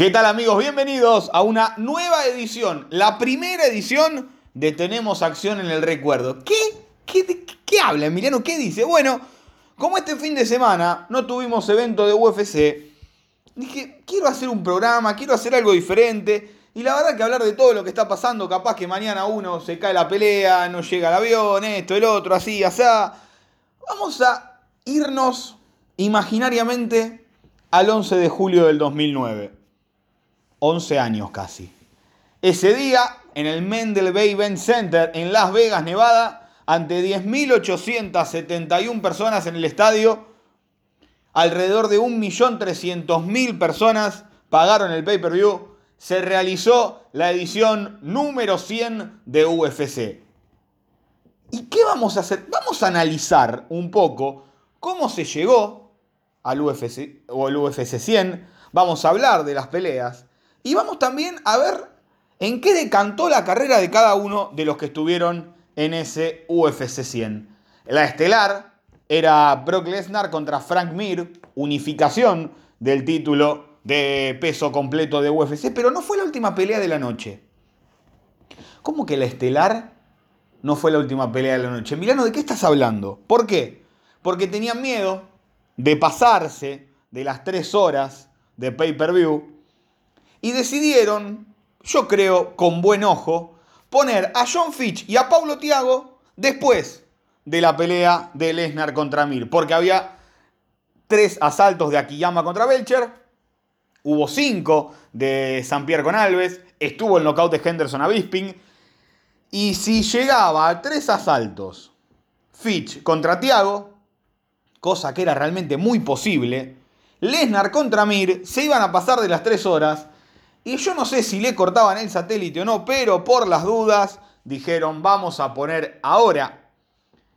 ¿Qué tal amigos? Bienvenidos a una nueva edición, la primera edición de Tenemos Acción en el Recuerdo. ¿Qué? ¿Qué, qué habla Emiliano? ¿Qué dice? Bueno, como este fin de semana no tuvimos evento de UFC, dije, quiero hacer un programa, quiero hacer algo diferente. Y la verdad que hablar de todo lo que está pasando, capaz que mañana uno se cae la pelea, no llega el avión, esto, el otro, así, así. Vamos a irnos imaginariamente al 11 de julio del 2009. 11 años casi. Ese día, en el Mendel Bay Event Center en Las Vegas, Nevada, ante 10.871 personas en el estadio, alrededor de 1.300.000 personas pagaron el pay-per-view, se realizó la edición número 100 de UFC. ¿Y qué vamos a hacer? Vamos a analizar un poco cómo se llegó al UFC o al UFC 100. Vamos a hablar de las peleas y vamos también a ver en qué decantó la carrera de cada uno de los que estuvieron en ese UFC 100. La estelar era Brock Lesnar contra Frank Mir, unificación del título de peso completo de UFC, pero no fue la última pelea de la noche. ¿Cómo que la estelar no fue la última pelea de la noche? Milano, ¿de qué estás hablando? ¿Por qué? Porque tenían miedo de pasarse de las tres horas de pay-per-view y decidieron, yo creo con buen ojo, poner a John Fitch y a Paulo Tiago después de la pelea de Lesnar contra Mir, porque había tres asaltos de Akiyama contra Belcher, hubo cinco de San Pierre con Alves, estuvo el knockout de Henderson a Bisping, y si llegaba a tres asaltos Fitch contra Tiago, cosa que era realmente muy posible, Lesnar contra Mir se iban a pasar de las tres horas y yo no sé si le cortaban el satélite o no, pero por las dudas dijeron vamos a poner ahora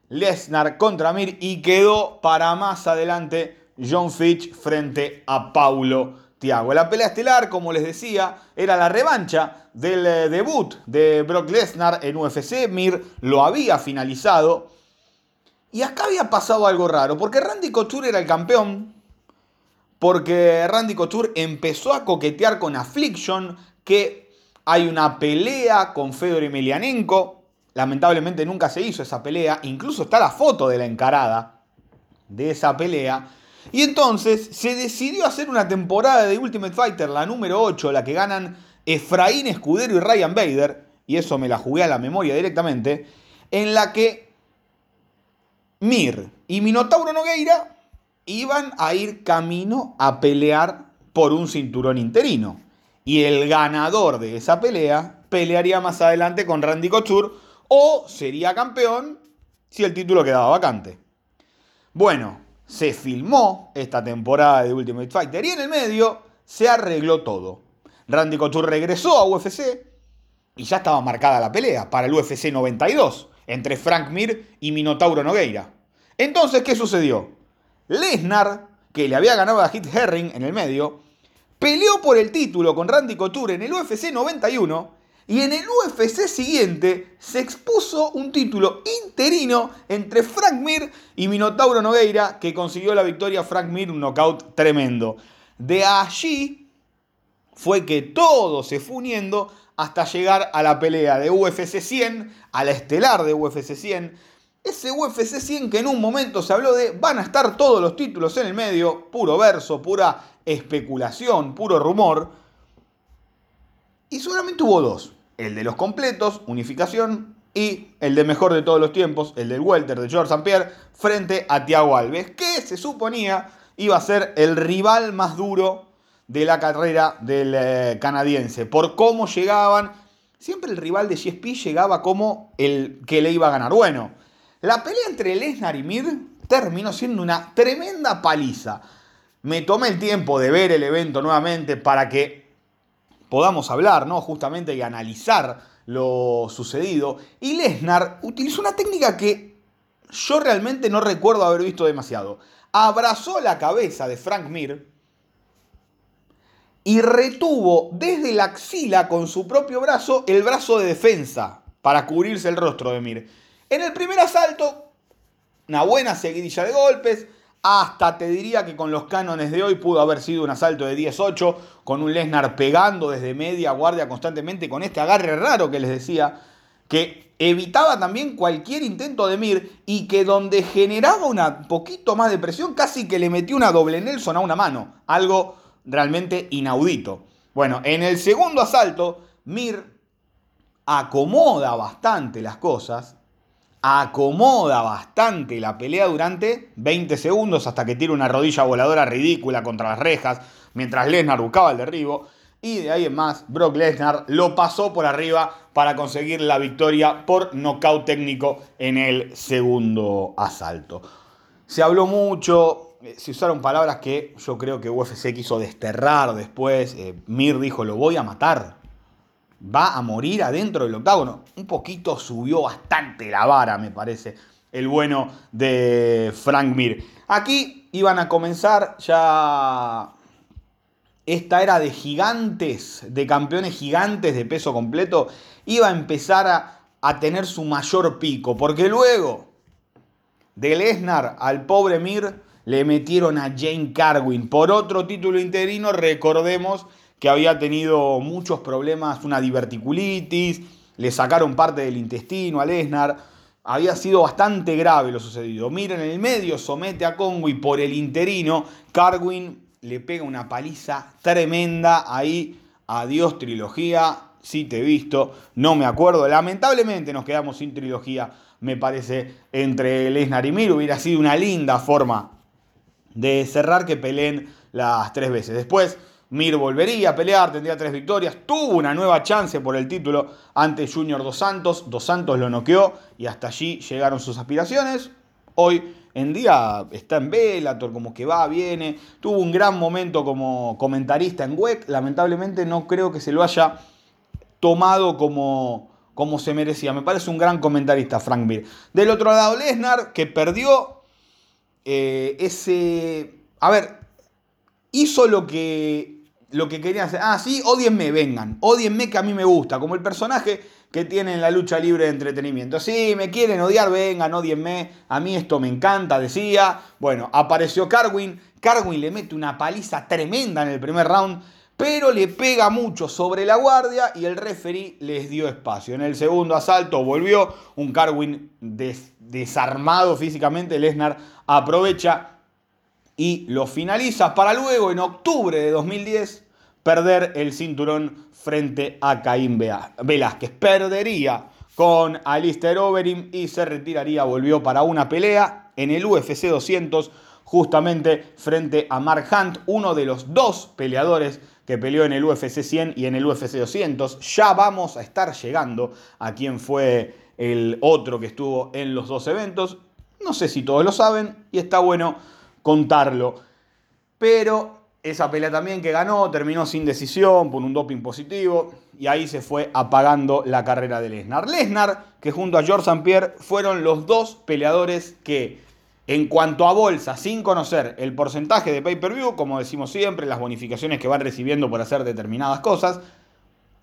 Lesnar contra Mir y quedó para más adelante John Fitch frente a Paulo Tiago. La pelea estelar, como les decía, era la revancha del eh, debut de Brock Lesnar en UFC. Mir lo había finalizado. Y acá había pasado algo raro, porque Randy Couture era el campeón porque Randy Couture empezó a coquetear con Affliction, que hay una pelea con Fedor Emelianenko. Lamentablemente nunca se hizo esa pelea, incluso está la foto de la encarada de esa pelea. Y entonces se decidió hacer una temporada de Ultimate Fighter, la número 8, la que ganan Efraín Escudero y Ryan Bader, y eso me la jugué a la memoria directamente, en la que Mir y Minotauro Nogueira iban a ir camino a pelear por un cinturón interino. Y el ganador de esa pelea pelearía más adelante con Randy Couture o sería campeón si el título quedaba vacante. Bueno, se filmó esta temporada de Ultimate Fighter y en el medio se arregló todo. Randy Couture regresó a UFC y ya estaba marcada la pelea para el UFC 92 entre Frank Mir y Minotauro Nogueira. Entonces, ¿qué sucedió? Lesnar, que le había ganado a Hit Herring en el medio, peleó por el título con Randy Couture en el UFC 91 y en el UFC siguiente se expuso un título interino entre Frank Mir y Minotauro Nogueira, que consiguió la victoria Frank Mir, un knockout tremendo. De allí fue que todo se fue uniendo hasta llegar a la pelea de UFC 100, a la estelar de UFC 100, ese UFC 100 que en un momento se habló de van a estar todos los títulos en el medio, puro verso, pura especulación, puro rumor. Y solamente hubo dos. El de los completos, unificación, y el de mejor de todos los tiempos, el del Welter de George St. Pierre, frente a Thiago Alves, que se suponía iba a ser el rival más duro de la carrera del eh, canadiense. Por cómo llegaban, siempre el rival de GSP llegaba como el que le iba a ganar. Bueno, la pelea entre Lesnar y Mir terminó siendo una tremenda paliza. me tomé el tiempo de ver el evento nuevamente para que podamos hablar, ¿no? Justamente y analizar lo sucedido. Y Lesnar utilizó una técnica que yo realmente no recuerdo haber visto demasiado. Abrazó la cabeza de Frank Mir y retuvo desde la axila con su propio brazo el brazo de defensa para cubrirse el rostro de Mir. En el primer asalto, una buena seguidilla de golpes, hasta te diría que con los cánones de hoy pudo haber sido un asalto de 10-8, con un Lesnar pegando desde media guardia constantemente, con este agarre raro que les decía, que evitaba también cualquier intento de Mir y que donde generaba un poquito más de presión, casi que le metió una doble Nelson a una mano, algo realmente inaudito. Bueno, en el segundo asalto, Mir acomoda bastante las cosas, acomoda bastante la pelea durante 20 segundos hasta que tira una rodilla voladora ridícula contra las rejas mientras Lesnar buscaba el derribo. Y de ahí en más, Brock Lesnar lo pasó por arriba para conseguir la victoria por nocaut técnico en el segundo asalto. Se habló mucho, eh, se usaron palabras que yo creo que UFC quiso desterrar después. Eh, Mir dijo, lo voy a matar va a morir adentro del octágono. Un poquito subió bastante la vara, me parece, el bueno de Frank Mir. Aquí iban a comenzar ya esta era de gigantes, de campeones gigantes de peso completo, iba a empezar a, a tener su mayor pico, porque luego de Lesnar al pobre Mir le metieron a Jane Carwin por otro título interino, recordemos que había tenido muchos problemas, una diverticulitis, le sacaron parte del intestino a Lesnar. Había sido bastante grave lo sucedido. Miren, en el medio somete a Congo y por el interino, Carwin le pega una paliza tremenda ahí. Adiós trilogía, sí te he visto, no me acuerdo. Lamentablemente nos quedamos sin trilogía, me parece, entre Lesnar y Mir. Hubiera sido una linda forma de cerrar que peleen las tres veces. Después Mir volvería a pelear, tendría tres victorias, tuvo una nueva chance por el título ante Junior Dos Santos, Dos Santos lo noqueó y hasta allí llegaron sus aspiraciones. Hoy en día está en Bellator, como que va, viene, tuvo un gran momento como comentarista en WEC, lamentablemente no creo que se lo haya tomado como, como se merecía. Me parece un gran comentarista Frank Mir. Del otro lado, Lesnar, que perdió eh, ese... A ver, hizo lo que lo que querían hacer. Ah, sí, odienme, vengan. Odienme que a mí me gusta. Como el personaje que tiene en la lucha libre de entretenimiento. Sí, me quieren odiar, vengan, odienme. A mí esto me encanta, decía. Bueno, apareció Carwin. Carwin le mete una paliza tremenda en el primer round. Pero le pega mucho sobre la guardia y el referee les dio espacio. En el segundo asalto volvió un Carwin desarmado físicamente. Lesnar aprovecha y lo finaliza para luego en octubre de 2010 perder el cinturón frente a Caín Velázquez. Perdería con Alistair Overeem y se retiraría, volvió para una pelea en el UFC 200 justamente frente a Mark Hunt, uno de los dos peleadores que peleó en el UFC 100 y en el UFC 200. Ya vamos a estar llegando a quién fue el otro que estuvo en los dos eventos. No sé si todos lo saben y está bueno contarlo. Pero esa pelea también que ganó terminó sin decisión por un doping positivo y ahí se fue apagando la carrera de Lesnar. Lesnar, que junto a George St. Pierre fueron los dos peleadores que, en cuanto a bolsa, sin conocer el porcentaje de pay-per-view, como decimos siempre, las bonificaciones que van recibiendo por hacer determinadas cosas,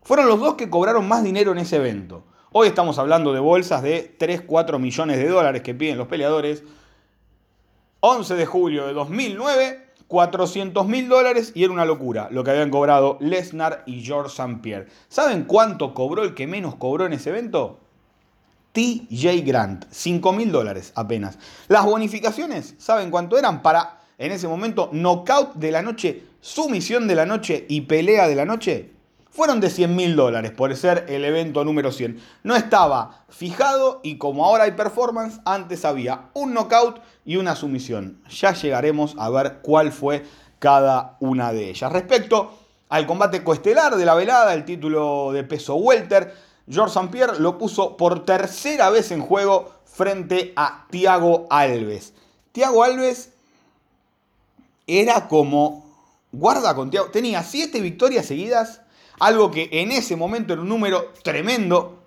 fueron los dos que cobraron más dinero en ese evento. Hoy estamos hablando de bolsas de 3-4 millones de dólares que piden los peleadores. 11 de julio de 2009, 400 mil dólares y era una locura lo que habían cobrado Lesnar y George St. Pierre. ¿Saben cuánto cobró el que menos cobró en ese evento? TJ Grant, 5 mil dólares apenas. Las bonificaciones, ¿saben cuánto eran? Para, en ese momento, knockout de la noche, sumisión de la noche y pelea de la noche fueron de 100 mil dólares por ser el evento número 100. No estaba fijado y como ahora hay performance, antes había un knockout y una sumisión. Ya llegaremos a ver cuál fue cada una de ellas. Respecto al combate coestelar de la velada, el título de peso welter, George St. Pierre lo puso por tercera vez en juego frente a Thiago Alves. Thiago Alves era como, guarda con Tiago, tenía siete victorias seguidas, algo que en ese momento era un número tremendo.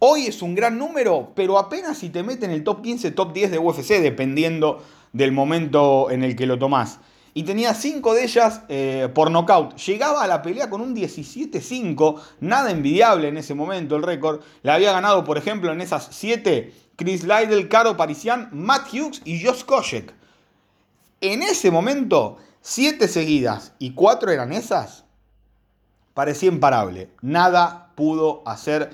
Hoy es un gran número, pero apenas si te mete en el top 15, top 10 de UFC, dependiendo del momento en el que lo tomás. Y tenía cinco de ellas eh, por nocaut. Llegaba a la pelea con un 17-5, nada envidiable en ese momento el récord. Le había ganado, por ejemplo, en esas siete Chris Lydell, Caro Parisian, Matt Hughes y Josh Koscheck. En ese momento, siete seguidas y cuatro eran esas, parecía imparable. Nada pudo hacer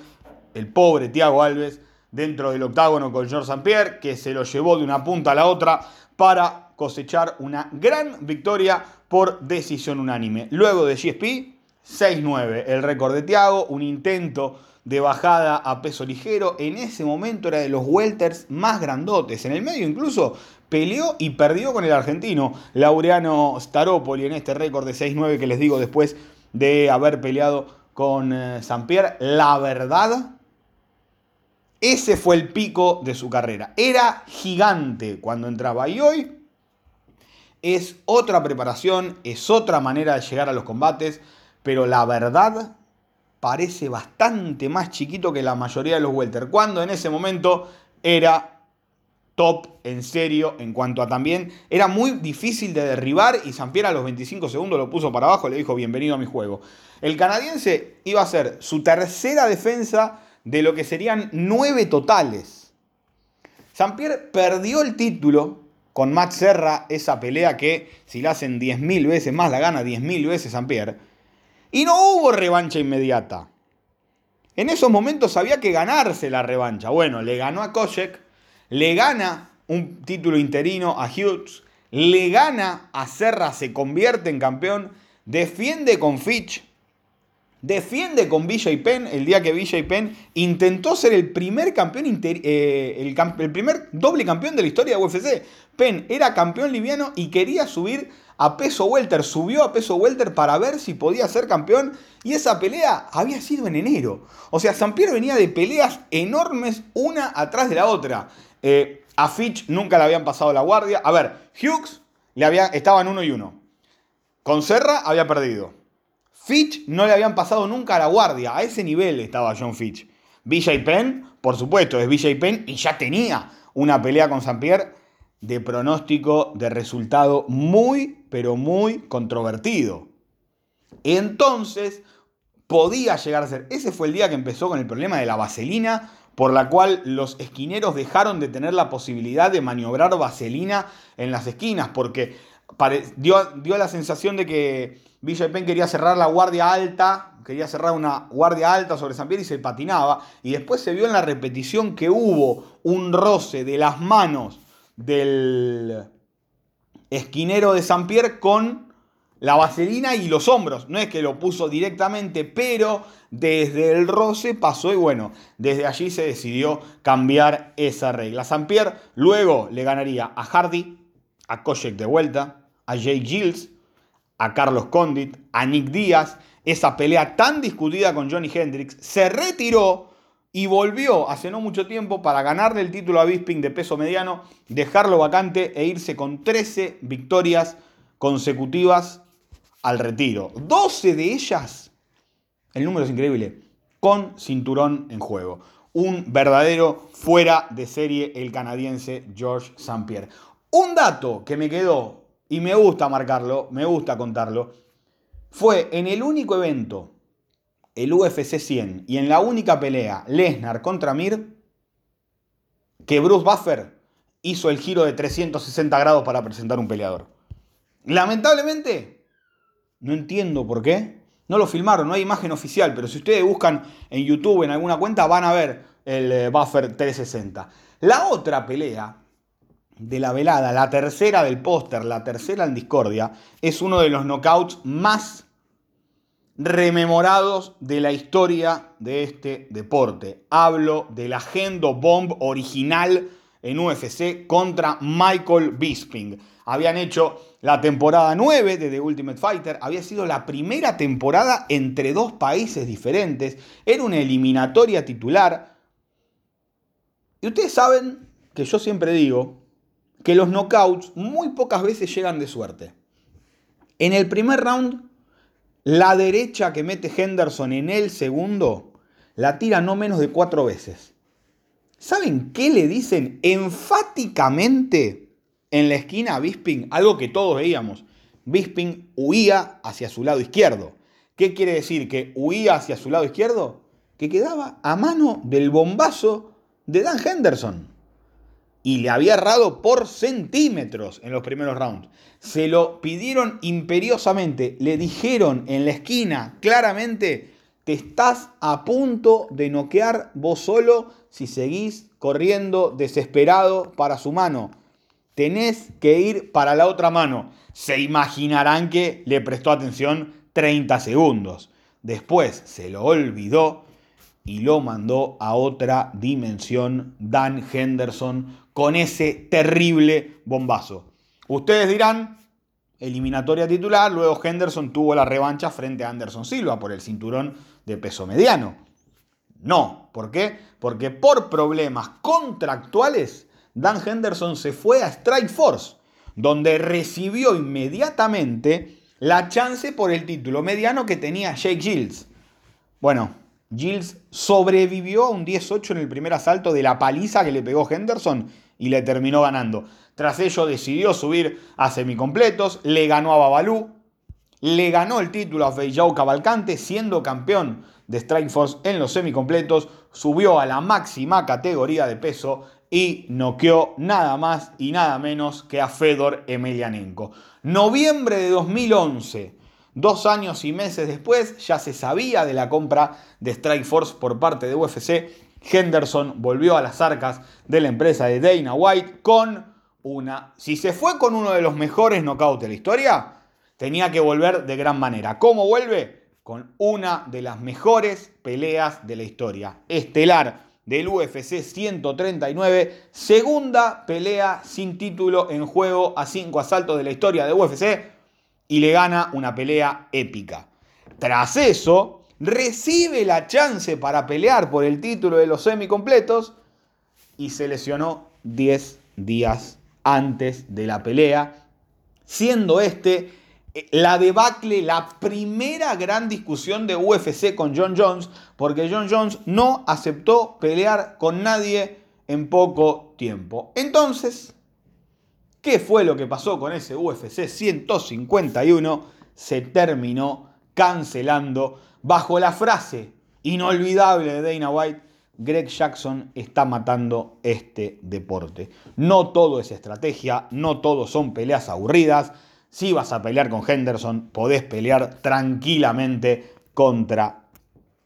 el pobre Thiago Alves dentro del octágono con George St. Pierre, que se lo llevó de una punta a la otra para cosechar una gran victoria por decisión unánime. Luego de GSP, 6-9, el récord de Thiago, un intento de bajada a peso ligero. En ese momento era de los welters más grandotes. En el medio incluso peleó y perdió con el argentino Laureano Staropoli en este récord de 6-9 que les digo después de haber peleado con eh, Pierre. La verdad, ese fue el pico de su carrera. Era gigante cuando entraba y hoy es otra preparación, es otra manera de llegar a los combates, pero la verdad parece bastante más chiquito que la mayoría de los welter, cuando en ese momento era top en serio en cuanto a también era muy difícil de derribar y Sampier a los 25 segundos lo puso para abajo y le dijo bienvenido a mi juego. El canadiense iba a ser su tercera defensa de lo que serían nueve totales. Sampier perdió el título con Matt Serra, esa pelea que si la hacen 10.000 veces más la gana 10.000 veces Sampier. Y no hubo revancha inmediata. En esos momentos había que ganarse la revancha. Bueno, le ganó a Koshek le gana un título interino a Hughes, le gana a Serra, se convierte en campeón, defiende con Fitch, defiende con Villa y Penn el día que Villa y Penn intentó ser el primer campeón, eh, el, primer doble campeón de la historia de UFC. Penn era campeón liviano y quería subir a peso welter, subió a peso welter para ver si podía ser campeón y esa pelea había sido en enero. O sea, Pierre venía de peleas enormes una atrás de la otra. Eh, a Fitch nunca le habían pasado la guardia. A ver, Hughes le había, estaba en uno y uno. Con Serra había perdido. Fitch no le habían pasado nunca a la guardia. A ese nivel estaba John Fitch. BJ Penn, por supuesto, es BJ Penn y ya tenía una pelea con St. Pierre de pronóstico de resultado muy, pero muy controvertido. Entonces, podía llegar a ser. Ese fue el día que empezó con el problema de la vaselina por la cual los esquineros dejaron de tener la posibilidad de maniobrar vaselina en las esquinas, porque dio, dio la sensación de que Villa quería cerrar la guardia alta, quería cerrar una guardia alta sobre San Pierre y se patinaba, y después se vio en la repetición que hubo un roce de las manos del esquinero de San Pierre con la vaselina y los hombros. No es que lo puso directamente, pero desde el roce pasó y bueno, desde allí se decidió cambiar esa regla. Pierre luego le ganaría a Hardy, a Koshek de vuelta, a Jay Gilles, a Carlos Condit, a Nick Díaz. Esa pelea tan discutida con Johnny Hendricks se retiró y volvió hace no mucho tiempo para ganarle el título a Bisping de peso mediano, dejarlo vacante e irse con 13 victorias consecutivas al retiro. 12 de ellas, el número es increíble, con cinturón en juego. Un verdadero fuera de serie el canadiense George St. Pierre. Un dato que me quedó y me gusta marcarlo, me gusta contarlo, fue en el único evento, el UFC 100, y en la única pelea, Lesnar contra Mir, que Bruce Buffer hizo el giro de 360 grados para presentar un peleador. Lamentablemente, no entiendo por qué. No lo filmaron, no hay imagen oficial, pero si ustedes buscan en YouTube, en alguna cuenta, van a ver el eh, Buffer 360. La otra pelea de la velada, la tercera del póster, la tercera en discordia, es uno de los knockouts más rememorados de la historia de este deporte. Hablo del Agendo Bomb original en UFC contra Michael Bisping. Habían hecho la temporada 9 de The Ultimate Fighter, había sido la primera temporada entre dos países diferentes, era una eliminatoria titular. Y ustedes saben que yo siempre digo que los knockouts muy pocas veces llegan de suerte. En el primer round, la derecha que mete Henderson en el segundo la tira no menos de cuatro veces. ¿Saben qué le dicen enfáticamente en la esquina a Bisping? Algo que todos veíamos. Bisping huía hacia su lado izquierdo. ¿Qué quiere decir que huía hacia su lado izquierdo? Que quedaba a mano del bombazo de Dan Henderson. Y le había errado por centímetros en los primeros rounds. Se lo pidieron imperiosamente. Le dijeron en la esquina claramente te estás a punto de noquear vos solo si seguís corriendo desesperado para su mano. Tenés que ir para la otra mano. Se imaginarán que le prestó atención 30 segundos. Después se lo olvidó y lo mandó a otra dimensión Dan Henderson con ese terrible bombazo. Ustedes dirán, eliminatoria titular, luego Henderson tuvo la revancha frente a Anderson Silva por el cinturón de peso mediano. No, ¿por qué? Porque por problemas contractuales, Dan Henderson se fue a Strike Force, donde recibió inmediatamente la chance por el título mediano que tenía Jake Gilles. Bueno, Gilles sobrevivió a un 18 en el primer asalto de la paliza que le pegó Henderson y le terminó ganando. Tras ello decidió subir a semicompletos, le ganó a Babalú, le ganó el título a Feijao Cavalcante, siendo campeón de Strikeforce en los semicompletos, subió a la máxima categoría de peso y noqueó nada más y nada menos que a Fedor Emelianenko. Noviembre de 2011, dos años y meses después, ya se sabía de la compra de Strikeforce por parte de UFC. Henderson volvió a las arcas de la empresa de Dana White con una... Si se fue con uno de los mejores knockouts de la historia, tenía que volver de gran manera. ¿Cómo vuelve? Con una de las mejores peleas de la historia. Estelar del UFC 139, segunda pelea sin título en juego a cinco asaltos de la historia de UFC y le gana una pelea épica. Tras eso, recibe la chance para pelear por el título de los semicompletos y se lesionó 10 días antes de la pelea, siendo este eh, la debacle, la primera gran discusión de UFC con John Jones, porque John Jones no aceptó pelear con nadie en poco tiempo. Entonces, ¿qué fue lo que pasó con ese UFC 151? Se terminó cancelando bajo la frase inolvidable de Dana White, Greg Jackson está matando este deporte. No todo es estrategia, no todo son peleas aburridas si vas a pelear con Henderson, podés pelear tranquilamente contra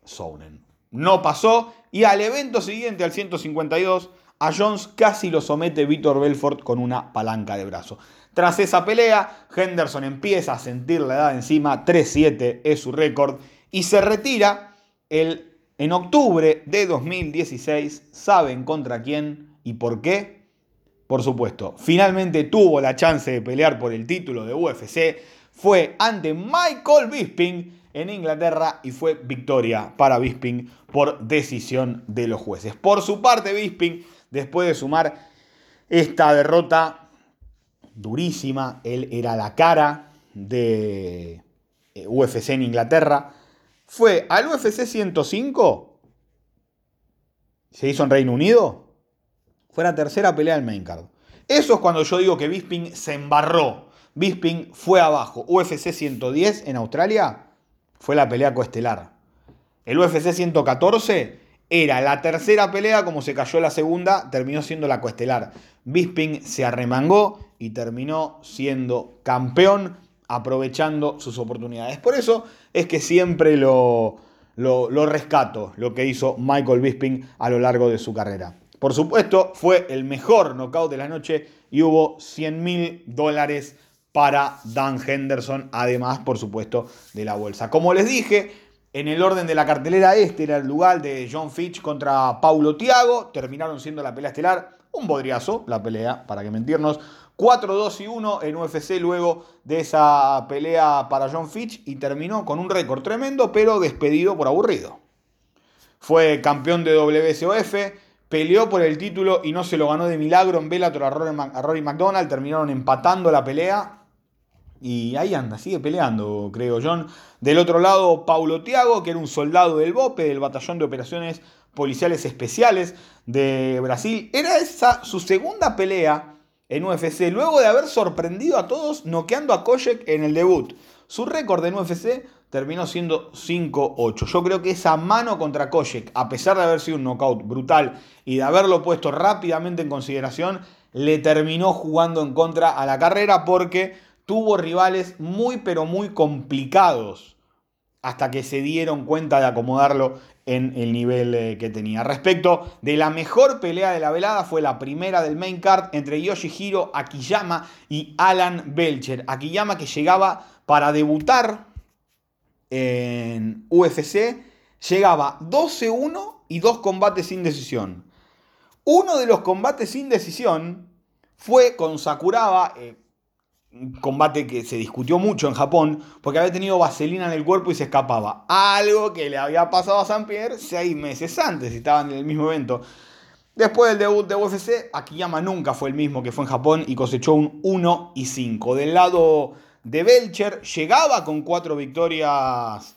Sonnen. No pasó y al evento siguiente, al 152, a Jones casi lo somete Víctor Belfort con una palanca de brazo. Tras esa pelea, Henderson empieza a sentir la edad encima, 3-7 es su récord, y se retira el, en octubre de 2016. ¿Saben contra quién y por qué? por supuesto, finalmente tuvo la chance de pelear por el título de UFC, fue ante Michael Bisping en Inglaterra y fue victoria para Bisping por decisión de los jueces. Por su parte, Bisping, después de sumar esta derrota durísima, él era la cara de UFC en Inglaterra, fue al UFC 105, se hizo en Reino Unido, fue la tercera pelea del main card. Eso es cuando yo digo que Bisping se embarró. Bisping fue abajo. UFC 110 en Australia fue la pelea coestelar. El UFC 114 era la tercera pelea, como se cayó la segunda, terminó siendo la coestelar. Bisping se arremangó y terminó siendo campeón, aprovechando sus oportunidades. Por eso es que siempre lo, lo, lo rescato, lo que hizo Michael Bisping a lo largo de su carrera. Por supuesto, fue el mejor knockout de la noche y hubo 100 mil dólares para Dan Henderson, además, por supuesto, de la bolsa. Como les dije, en el orden de la cartelera, este era el lugar de John Fitch contra Paulo Tiago. Terminaron siendo la pelea estelar. Un bodriazo, la pelea, para que mentirnos. 4-2 y 1 en UFC luego de esa pelea para John Fitch y terminó con un récord tremendo, pero despedido por aburrido. Fue campeón de WSOF, peleó por el título y no se lo ganó de milagro en Bellator a Rory, McDonald, terminaron empatando la pelea Y ahí anda, sigue peleando, creo John. Del otro lado, Paulo Tiago, que era un soldado del BOPE, del Batallón de Operaciones Policiales Especiales de Brasil. Era esa su segunda pelea en UFC, luego de haber sorprendido a todos noqueando a Koshek en el debut. Su récord en UFC terminó siendo 5-8. Yo creo que esa mano contra Koshek, a pesar de haber sido un knockout brutal y de haberlo puesto rápidamente en consideración, le terminó jugando en contra a la carrera porque tuvo rivales muy pero muy complicados hasta que se dieron cuenta de acomodarlo en el nivel eh, que tenía. Respecto de la mejor pelea de la velada fue la primera del main card entre Yoshihiro Akiyama y Alan Belcher. Akiyama que llegaba para debutar en UFC, llegaba 12-1 y dos combates sin decisión. Uno de los combates sin decisión fue con Sakuraba, eh, un combate que se discutió mucho en Japón, porque había tenido vaselina en el cuerpo y se escapaba. Algo que le había pasado a San Pierre seis meses antes, estaban en el mismo evento. Después del debut de UFC, Akiyama nunca fue el mismo que fue en Japón y cosechó un 1 y 5. Del lado de Belcher, llegaba con cuatro victorias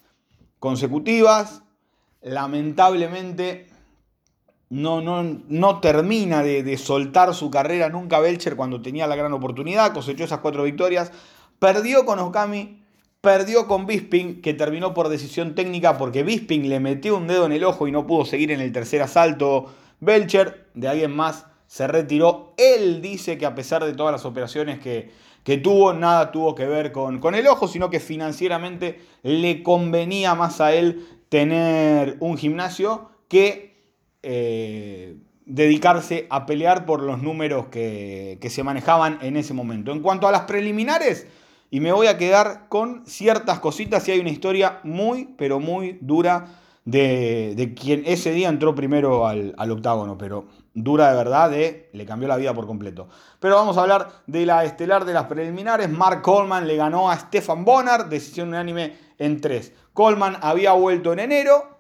consecutivas. Lamentablemente, no, no, no termina de, soltar su carrera nunca Belcher cuando tenía la gran oportunidad, cosechó esas cuatro victorias, perdió con Okami, perdió con Bisping, que terminó por decisión técnica porque Bisping le metió un dedo en el ojo y no pudo seguir en el tercer asalto. Belcher, de alguien más, se retiró. Él dice que a pesar de todas las operaciones que, que tuvo, nada tuvo que ver con, con el ojo, sino que financieramente le convenía más a él tener un gimnasio que eh, dedicarse a pelear por los números que, se manejaban en ese momento. En cuanto a las preliminares, y me voy a quedar con ciertas cositas, y hay una historia muy, pero muy dura de, quien ese día entró primero al, octágono, pero dura de verdad, le cambió la vida por completo. Pero vamos a hablar de la estelar de las preliminares. Mark Coleman le ganó a Stefan Bonner, decisión unánime en tres. Coleman había vuelto en enero,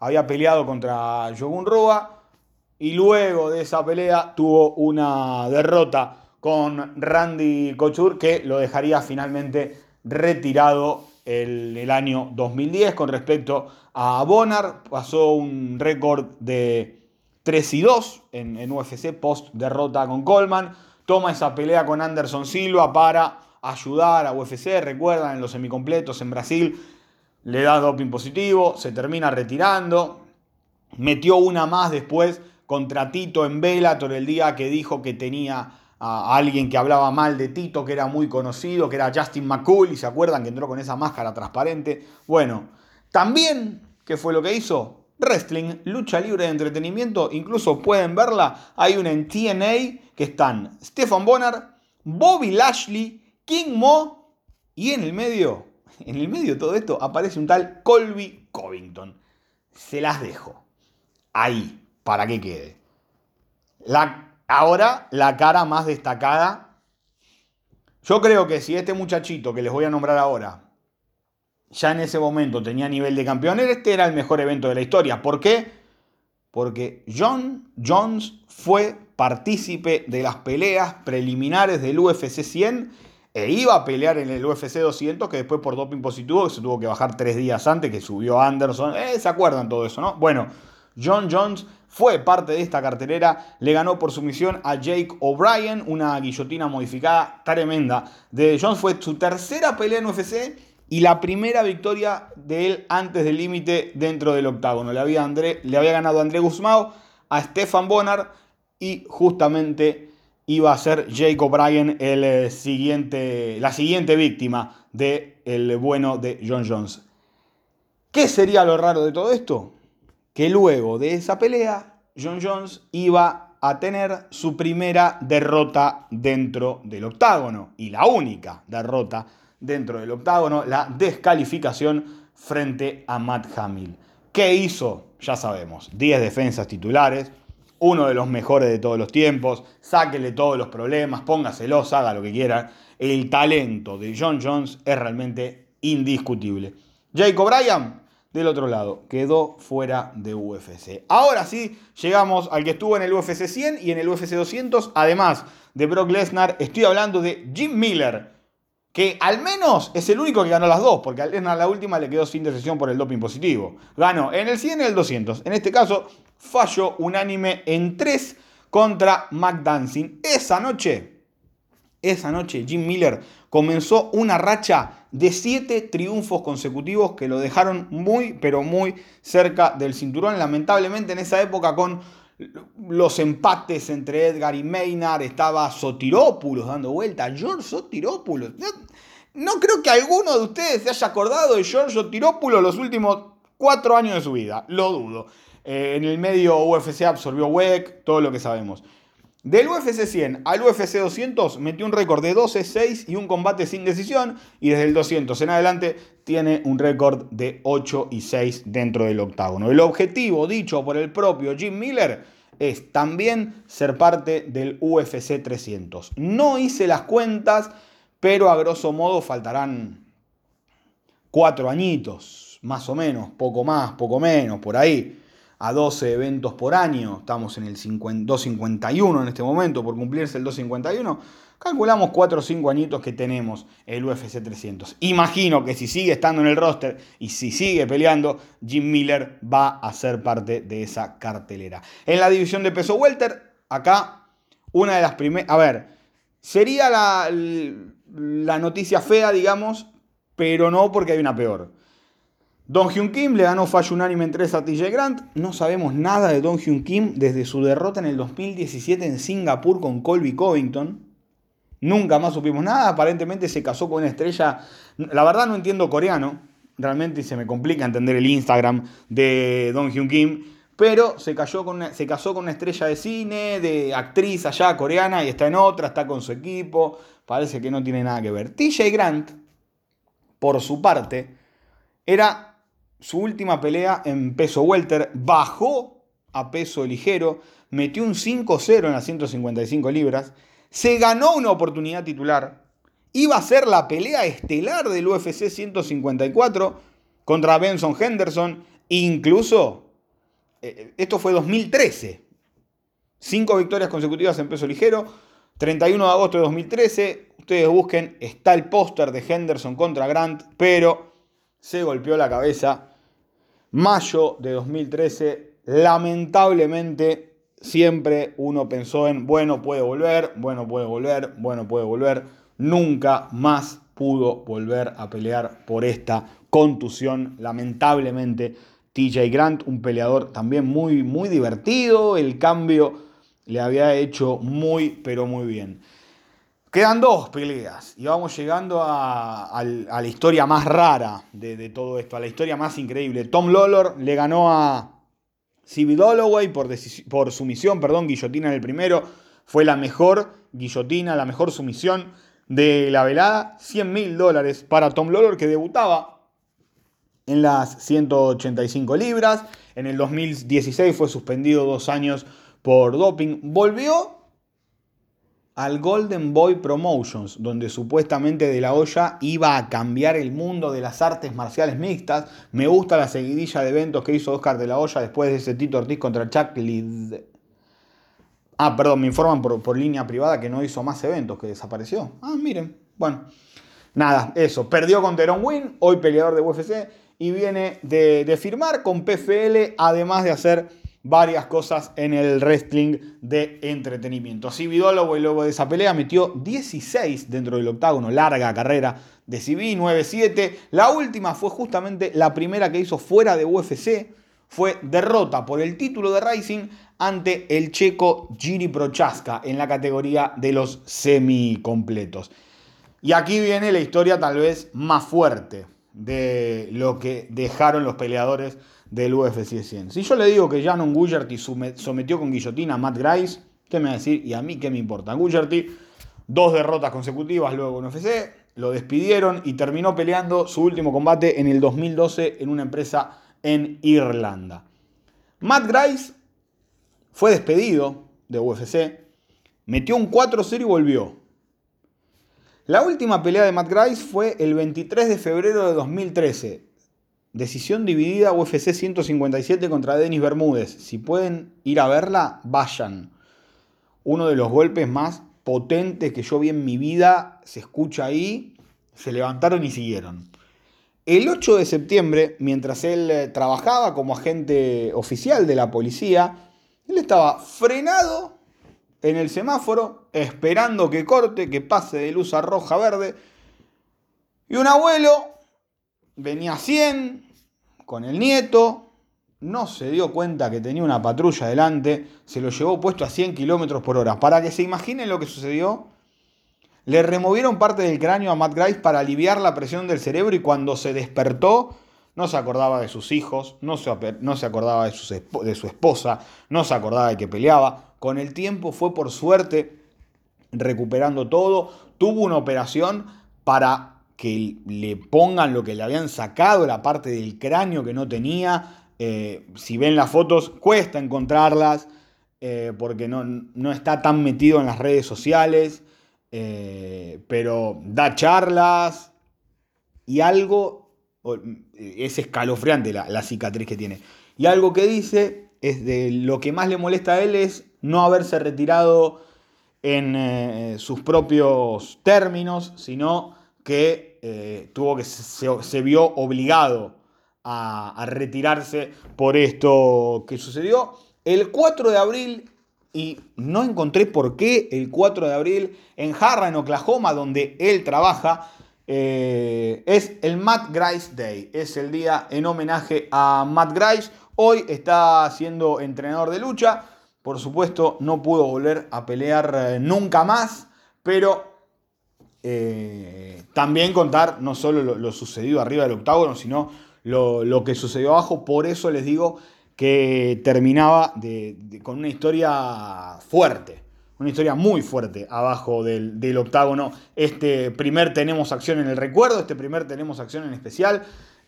había peleado contra Shogun Rua y luego de esa pelea tuvo una derrota con Randy Couture que lo dejaría finalmente retirado el, el año 2010 con respecto a Bonar. Pasó un récord de 3 y 2 en, en UFC post derrota con Coleman. Toma esa pelea con Anderson Silva para ayudar a UFC. Recuerdan en los semicompletos en Brasil le da doping positivo, se termina retirando, metió una más después contra Tito en Bellator el día que dijo que tenía a alguien que hablaba mal de Tito, que era muy conocido, que era Justin McCool, y se acuerdan que entró con esa máscara transparente. Bueno, también, ¿qué fue lo que hizo? Wrestling, lucha libre de entretenimiento, incluso pueden verla, hay una en TNA que están Stefan Bonner, Bobby Lashley, King Mo y en el medio en el medio de todo esto aparece un tal Colby Covington. Se las dejo. Ahí, para que quede. Ahora, la cara más destacada. Yo creo que si este muchachito que les voy a nombrar ahora, ya en ese momento tenía nivel de campeón, este era el mejor evento de la historia. ¿Por qué? Porque John Jones fue partícipe de las peleas preliminares del UFC 100 e iba a pelear en el UFC 200, que después por doping positivo se tuvo que bajar tres días antes, que subió Anderson. Eh, ¿Se acuerdan todo eso, no? Bueno, John Jones fue parte de esta cartelera, le ganó por sumisión a Jake O'Brien, una guillotina modificada tremenda de Jones. Fue su tercera pelea en UFC y la primera victoria de él antes del límite dentro del octágono. Le había, le había ganado a André Guzmán, a Stefan Bonner y justamente iba a ser Jake O'Brien el eh, siguiente, la siguiente víctima del el bueno de John Jones. ¿Qué sería lo raro de todo esto? Que luego de esa pelea, John Jones iba a tener su primera derrota dentro del octágono y la única derrota dentro del octágono, la descalificación frente a Matt Hamill. ¿Qué hizo? Ya sabemos, 10 defensas titulares, uno de los mejores de todos los tiempos, sáquele todos los problemas, póngaselos, haga lo que quiera. El talento de John Jones es realmente indiscutible. Jacob Bryan, del otro lado, quedó fuera de UFC. Ahora sí, llegamos al que estuvo en el UFC 100 y en el UFC 200, además de Brock Lesnar, estoy hablando de Jim Miller. que al menos es el único que ganó las dos, porque a la última le quedó sin decisión por el doping positivo. Ganó en el 100 y en el 200. En este caso, falló unánime en 3 contra McDancing. Esa noche, esa noche, Jim Miller comenzó una racha de 7 triunfos consecutivos que lo dejaron muy, pero muy cerca del cinturón. Lamentablemente en esa época con los empates entre Edgar y Maynard, estaba Sotirópulos dando vuelta, George Sotirópulos. No, creo que alguno de ustedes se haya acordado de George Sotirópulos los últimos cuatro años de su vida, lo dudo. Eh, en el medio UFC absorbió WEC, todo lo que sabemos. Del UFC 100 al UFC 200 metió un récord de 12-6 y un combate sin decisión. Y desde el 200 en adelante tiene un récord de 8 y 6 dentro del octágono. El objetivo dicho por el propio Jim Miller es también ser parte del UFC 300. No hice las cuentas, pero a grosso modo faltarán cuatro añitos, más o menos, poco más, poco menos, por ahí a 12 eventos por año, estamos en el 251 en este momento, por cumplirse el 251, calculamos 4 o 5 añitos que tenemos el UFC 300. Imagino que si sigue estando en el roster y si sigue peleando, Jim Miller va a ser parte de esa cartelera. En la división de peso welter, acá una de las primeras, a ver, sería la, la noticia fea, digamos, pero no porque hay una peor. Don Hyun Kim le ganó fallo unánime en 3 a TJ Grant. No sabemos nada de Don Hyun Kim desde su derrota en el 2017 en Singapur con Colby Covington. Nunca más supimos nada. Aparentemente se casó con una estrella. La verdad no entiendo coreano. Realmente se me complica entender el Instagram de Don Hyun Kim. Pero se, cayó con se casó con una estrella de cine, de actriz allá coreana y está en otra, está con su equipo. Parece que no tiene nada que ver. TJ Grant, por su parte, era su última pelea en peso welter, bajó a peso ligero, metió un 5-0 en las 155 libras, se ganó una oportunidad titular, iba a ser la pelea estelar del UFC 154 contra Benson Henderson, incluso, eh, esto fue 2013, cinco victorias consecutivas en peso ligero, 31 de agosto de 2013, ustedes busquen, está el póster de Henderson contra Grant, pero se golpeó la cabeza mayo de 2013, lamentablemente siempre uno pensó en, bueno, puede volver, bueno, puede volver, bueno, puede volver. Nunca más pudo volver a pelear por esta contusión. Lamentablemente, TJ Grant, un peleador también muy, muy divertido, el cambio le había hecho muy, pero muy bien. Quedan dos peleas y vamos llegando a, la historia más rara de, todo esto, a la historia más increíble. Tom Lawlor le ganó a C.B. Holloway por, por sumisión, perdón, guillotina en el primero. Fue la mejor guillotina, la mejor sumisión de la velada. 100 mil dólares para Tom Lawlor que debutaba en las 185 libras. En el 2016 fue suspendido dos años por doping. Volvió al Golden Boy Promotions, donde supuestamente De La Hoya iba a cambiar el mundo de las artes marciales mixtas. Me gusta la seguidilla de eventos que hizo Oscar De La Hoya después de ese Tito Ortiz contra Chuck Liddell. Ah, perdón, me informan por, línea privada que no hizo más eventos, que desapareció. Ah, miren, bueno. Nada, eso. Perdió con Teron Win, hoy peleador de UFC, y viene de, de firmar con PFL, además de hacer varias cosas en el wrestling de entretenimiento. CB Holloway luego de esa pelea metió 16 dentro del octágono, larga carrera de CB, 9-7. La última fue justamente la primera que hizo fuera de UFC, fue derrota por el título de Rising ante el checo Giri Prochaska en la categoría de los semicompletos. Y aquí viene la historia tal vez más fuerte de lo que dejaron los peleadores del UFC 100. Si yo le digo que Janon Gujarty sometió con guillotina a Matt Grice, ¿qué me va a decir? ¿Y a mí qué me importa? Gujarty, dos derrotas consecutivas luego en UFC, lo despidieron y terminó peleando su último combate en el 2012 en una empresa en Irlanda. Matt Grice fue despedido de UFC, metió un 4-0 y volvió. La última pelea de Matt Grice fue el 23 de febrero de 2013. Decisión dividida UFC 157 contra Denis Bermúdez. Si pueden ir a verla, vayan. Uno de los golpes más potentes que yo vi en mi vida se escucha ahí se levantaron y siguieron. El 8 de septiembre, mientras él eh, trabajaba como agente oficial de la policía, él estaba frenado en el semáforo, esperando que corte, que pase de luz a roja a verde. Y un abuelo venía a 100 con el nieto, no se dio cuenta que tenía una patrulla delante, se lo llevó puesto a 100 kilómetros por hora. Para que se imaginen lo que sucedió, le removieron parte del cráneo a Matt Grice para aliviar la presión del cerebro y cuando se despertó no se acordaba de sus hijos, no se, no se acordaba de de su esposa, no se acordaba de que peleaba. Con el tiempo fue por suerte recuperando todo. Tuvo una operación para que le pongan lo que le habían sacado, la parte del cráneo que no tenía. Eh, si ven las fotos, cuesta encontrarlas eh, porque no, no, está tan metido en las redes sociales. Eh, pero da charlas y algo es escalofriante la, cicatriz que tiene. Y algo que dice es de lo que más le molesta a él es no haberse retirado en sus propios términos, sino que eh, tuvo que se, vio obligado a, retirarse por esto que sucedió. El 4 de abril, y no encontré por qué el 4 de abril, en Harra, en Oklahoma, donde él trabaja, eh, es el Matt Grice Day. Es el día en homenaje a Matt Grice. Hoy está siendo entrenador de lucha. Por supuesto, no pudo volver a pelear eh, nunca más. Pero eh, también contar no solo lo, sucedido arriba del octágono, sino lo, que sucedió abajo. Por eso les digo que terminaba con una historia fuerte una historia muy fuerte abajo del, octágono. Este primer tenemos acción en el recuerdo, este primer tenemos acción en especial.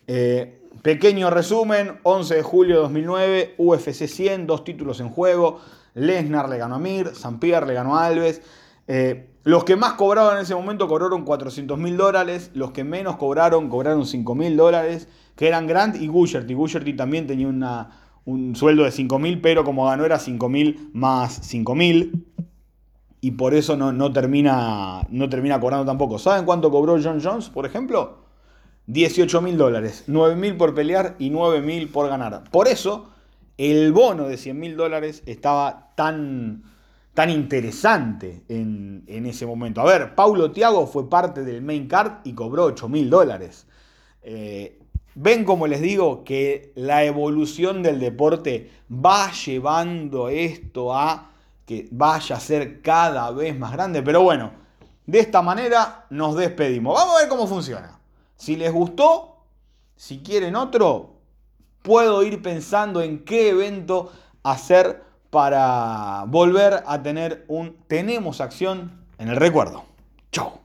Eh, pequeño resumen, 11 de julio de 2009, UFC 100, dos títulos en juego. Lesnar le ganó a Mir, San Pierre le ganó a Alves. Eh, los que más cobraban en ese momento cobraron 400 mil dólares, los que menos cobraron cobraron 5 mil dólares, que eran Grant y Gusherty. Gusherty también tenía un sueldo de 5 mil, pero como ganó era 5 mil más 5 mil y por eso no, termina, no termina cobrando tampoco. ¿Saben cuánto cobró John Jones, por ejemplo? 18 mil dólares, 9 mil por pelear y 9 mil por ganar. Por eso el bono de 100 mil dólares estaba tan, tan interesante en, ese momento. A ver, Paulo Tiago fue parte del main card y cobró 8 mil dólares. Eh, Ven como les digo que la evolución del deporte va llevando esto a que vaya a ser cada vez más grande. Pero bueno, de esta manera nos despedimos. Vamos a ver cómo funciona. Si les gustó, si quieren otro, puedo ir pensando en qué evento hacer para volver a tener un tenemos acción en el recuerdo. Chau.